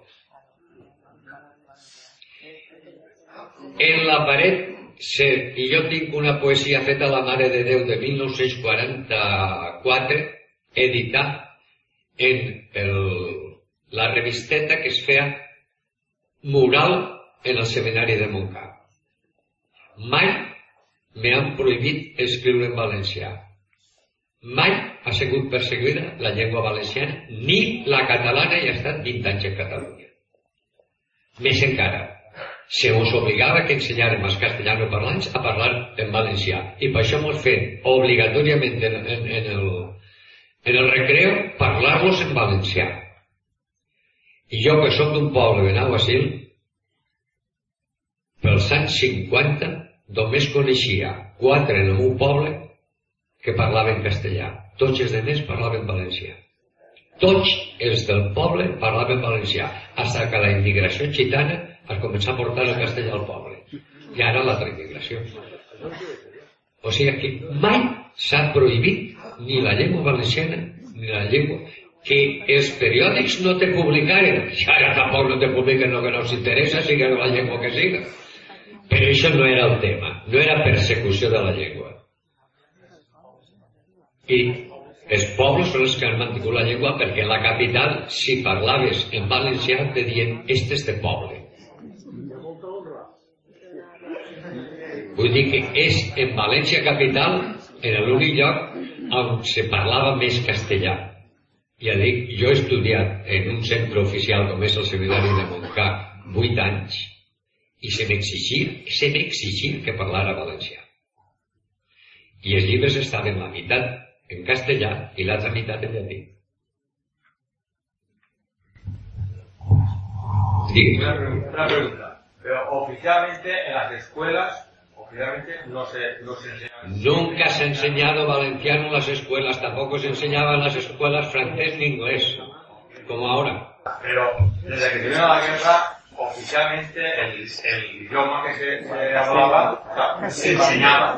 En la paret, se, i jo tinc una poesia feta a la Mare de Déu de 1944, editat en el, la revisteta que es feia mural en el seminari de Montcà. Mai me han prohibit escriure en valencià. Mai ha sigut perseguida la llengua valenciana, ni la catalana i ha estat 20 anys en Catalunya. Més encara, se us obligava que ensenyàrem als castellano parlants a parlar en valencià. I per això mos fem obligatòriament en, en, en, el, en el recreo parlar-los en valencià. I jo que sóc d'un poble de Nahuasil, pels anys 50 només coneixia quatre en meu poble que parlaven castellà. Tots els demés parlaven valencià. Tots els del poble parlaven valencià, fins que la immigració gitana es començar a portar el castellà al poble. I ara l'altra immigració. O sigui que mai s'ha prohibit ni la llengua valenciana ni la llengua que els periòdics no te publicaren, i ara tampoc no te publiquen el que no els interessa, siga la llengua que siga. Però això no era el tema, no era persecució de la llengua. I Els pobles són els que han mantingut la llengua perquè la capital, si parlaves en valencià, te dient este és de poble. Vull dir que és en València capital era l'únic lloc on se parlava més castellà. Ja dic, jo he estudiat en un centre oficial com és el seminari de Montcà 8 anys i se m'exigir, se m'exigir que parlara valencià. I els llibres estaven la meitat en castellà y l'altra meitat en llatí. Una, una pregunta. Pero oficialmente en las escuelas, no se, no se. Nunca se ha enseñado valenciano en las escuelas, tampoco se enseñaba en las escuelas francés ni inglés, como ahora. Pero desde que terminó la guerra, oficialmente el, el idioma que se, se hablaba, se enseñaba,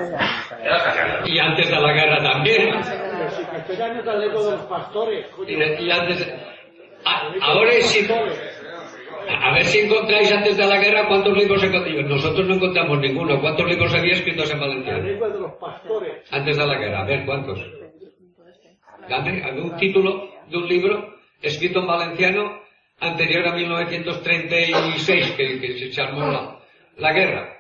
era castellano. Y antes de la guerra también. Pero si castellano es la lengua de los pastores. Y, y antes, a- ahora sí. A ver si encontráis antes de la guerra cuántos libros encontramos. Nosotros no encontramos ninguno. ¿Cuántos libros había escritos en La valenciano? lengua de los pastores. Antes de la guerra. A ver, ¿cuántos? Dame algún título de un libro escrito en valenciano anterior a 1936, que, que se armó la, la guerra.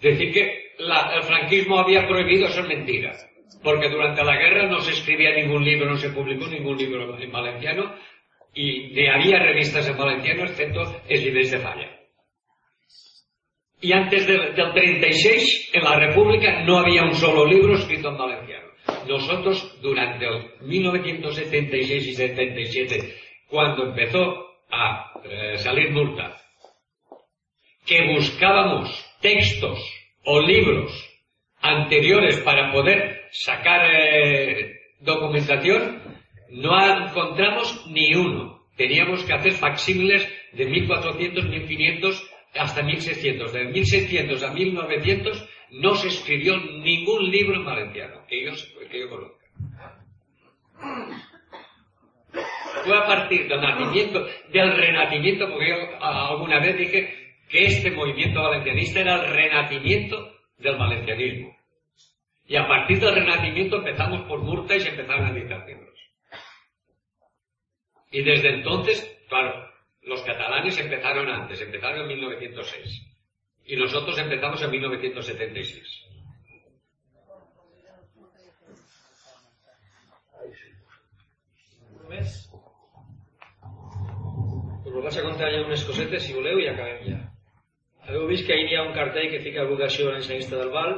Decir que la- el franquismo había prohibido eso es mentira. Porque durante la guerra no se escribía ningún libro, no se publicó ningún libro en valenciano y ni había revistas en valenciano excepto el Libres de Falla. Y antes del, del 36, en la República, no había un solo libro escrito en valenciano. Nosotros, durante el 1976 y 77, cuando empezó a eh, salir multa, que buscábamos textos o libros anteriores para poder sacar eh, documentación, no encontramos ni uno. Teníamos que hacer facsímiles de 1400, 1500 hasta 1600. De 1600 a 1900 no se escribió ningún libro en valenciano, que yo, que conozca. Fue a partir del nacimiento, del renacimiento, porque yo alguna vez dije que este movimiento valencianista era el renacimiento del valencianismo. Y a partir del renacimiento empezamos por Murta y se empezaron a editar libros. Y desde entonces, claro, los catalanes empezaron antes, empezaron en 1906. Y nosotros empezamos en 1976. Més? Us a contar ja unes cosetes, si voleu, i acabem ja. Haveu vist que ahir hi ha un cartell que fica divulgació valencianista del Val,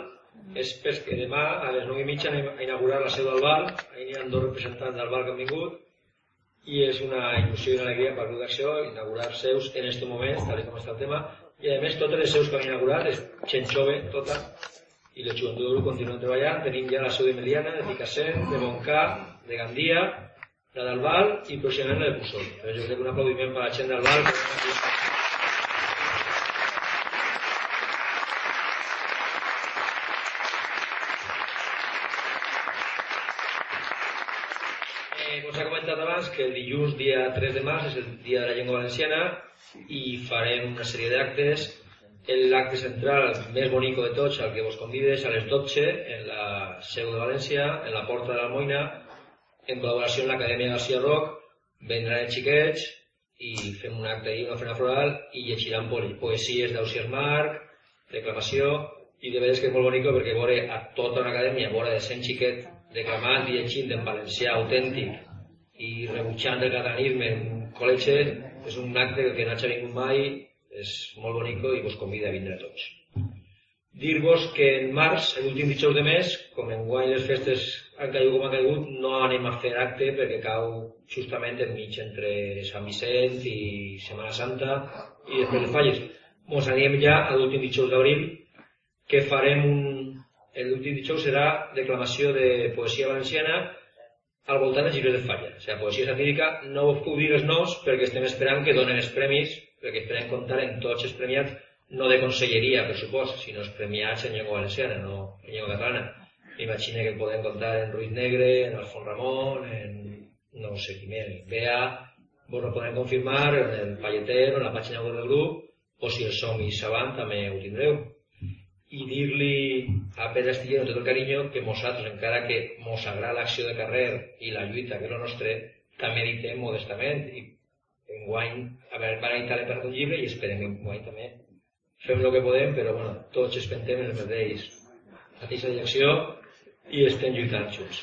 és perquè demà a les 9 i mitja a inaugurar la seu del Val, ahir hi ha dos representants del Val que han vingut, i és una il·lusió i una alegria per divulgació inaugurar seus en aquest moment, tal com està el tema, i a més totes les seus que han inaugurat és gent jove, tota, i la joventut del grup continuen treballant, tenim ja la seu de Meliana, de Picassent, de Montcà, de Gandia, la del Val i pròximament la de Puçol. Però jo crec que un aplaudiment per la gent del Val. Eh, us he comentat abans que el dilluns, dia 3 de març, és el dia de la llengua valenciana i farem una sèrie d'actes. L'acte central, el més bonico de tots, al que vos convides, a les 12, en la seu de València, en la Porta de l'Almoina, en col·laboració amb l'Acadèmia García Roc, vendran els xiquets i fem un acte ahir, una ofrena floral, i llegiran po poesies d'Ausias Marc, declamació, i de veres que és molt bonico perquè veure a tota una acadèmia, veure de 100 xiquet declamant i llegint en valencià autèntic i rebutjant el catalanisme en un col·legi és un acte que no ha vingut mai, és molt bonico i vos convida a vindre a tots. Dir-vos que en març, l'últim dijous de mes, com en guany les festes han caigut com han caigut, no anem a fer acte perquè cau justament enmig entre Sant Vicent i Setmana Santa i després les falles. Mos anem ja a l'últim dijous d'abril, que farem un... L'últim dijous serà declamació de poesia valenciana al voltant dels llibres de falla. O sigui, poesia satírica, no us puc dir els noms perquè estem esperant que donen els premis, perquè esperem comptar en tots els premiats, no de conselleria, per supost, sinó els premiats en llengua valenciana, no en llengua catalana. M'imagino que podem comptar en Ruiz Negre, en Alfon Ramon, en no sé qui més, en Bea, vos ho podem confirmar en el Palleter o en la pàgina web del grup, o si el som i Savant també ho tindreu. I dir-li a Astillero amb tot el carinyo que nosaltres, encara que mos agrada l'acció de carrer i la lluita que és el nostre, també editem modestament i enguany a veure, van editar per un llibre i esperem que enguany també fem el que podem, però bueno, tots espentem en el mateix, mateixa direcció i estem lluitant junts.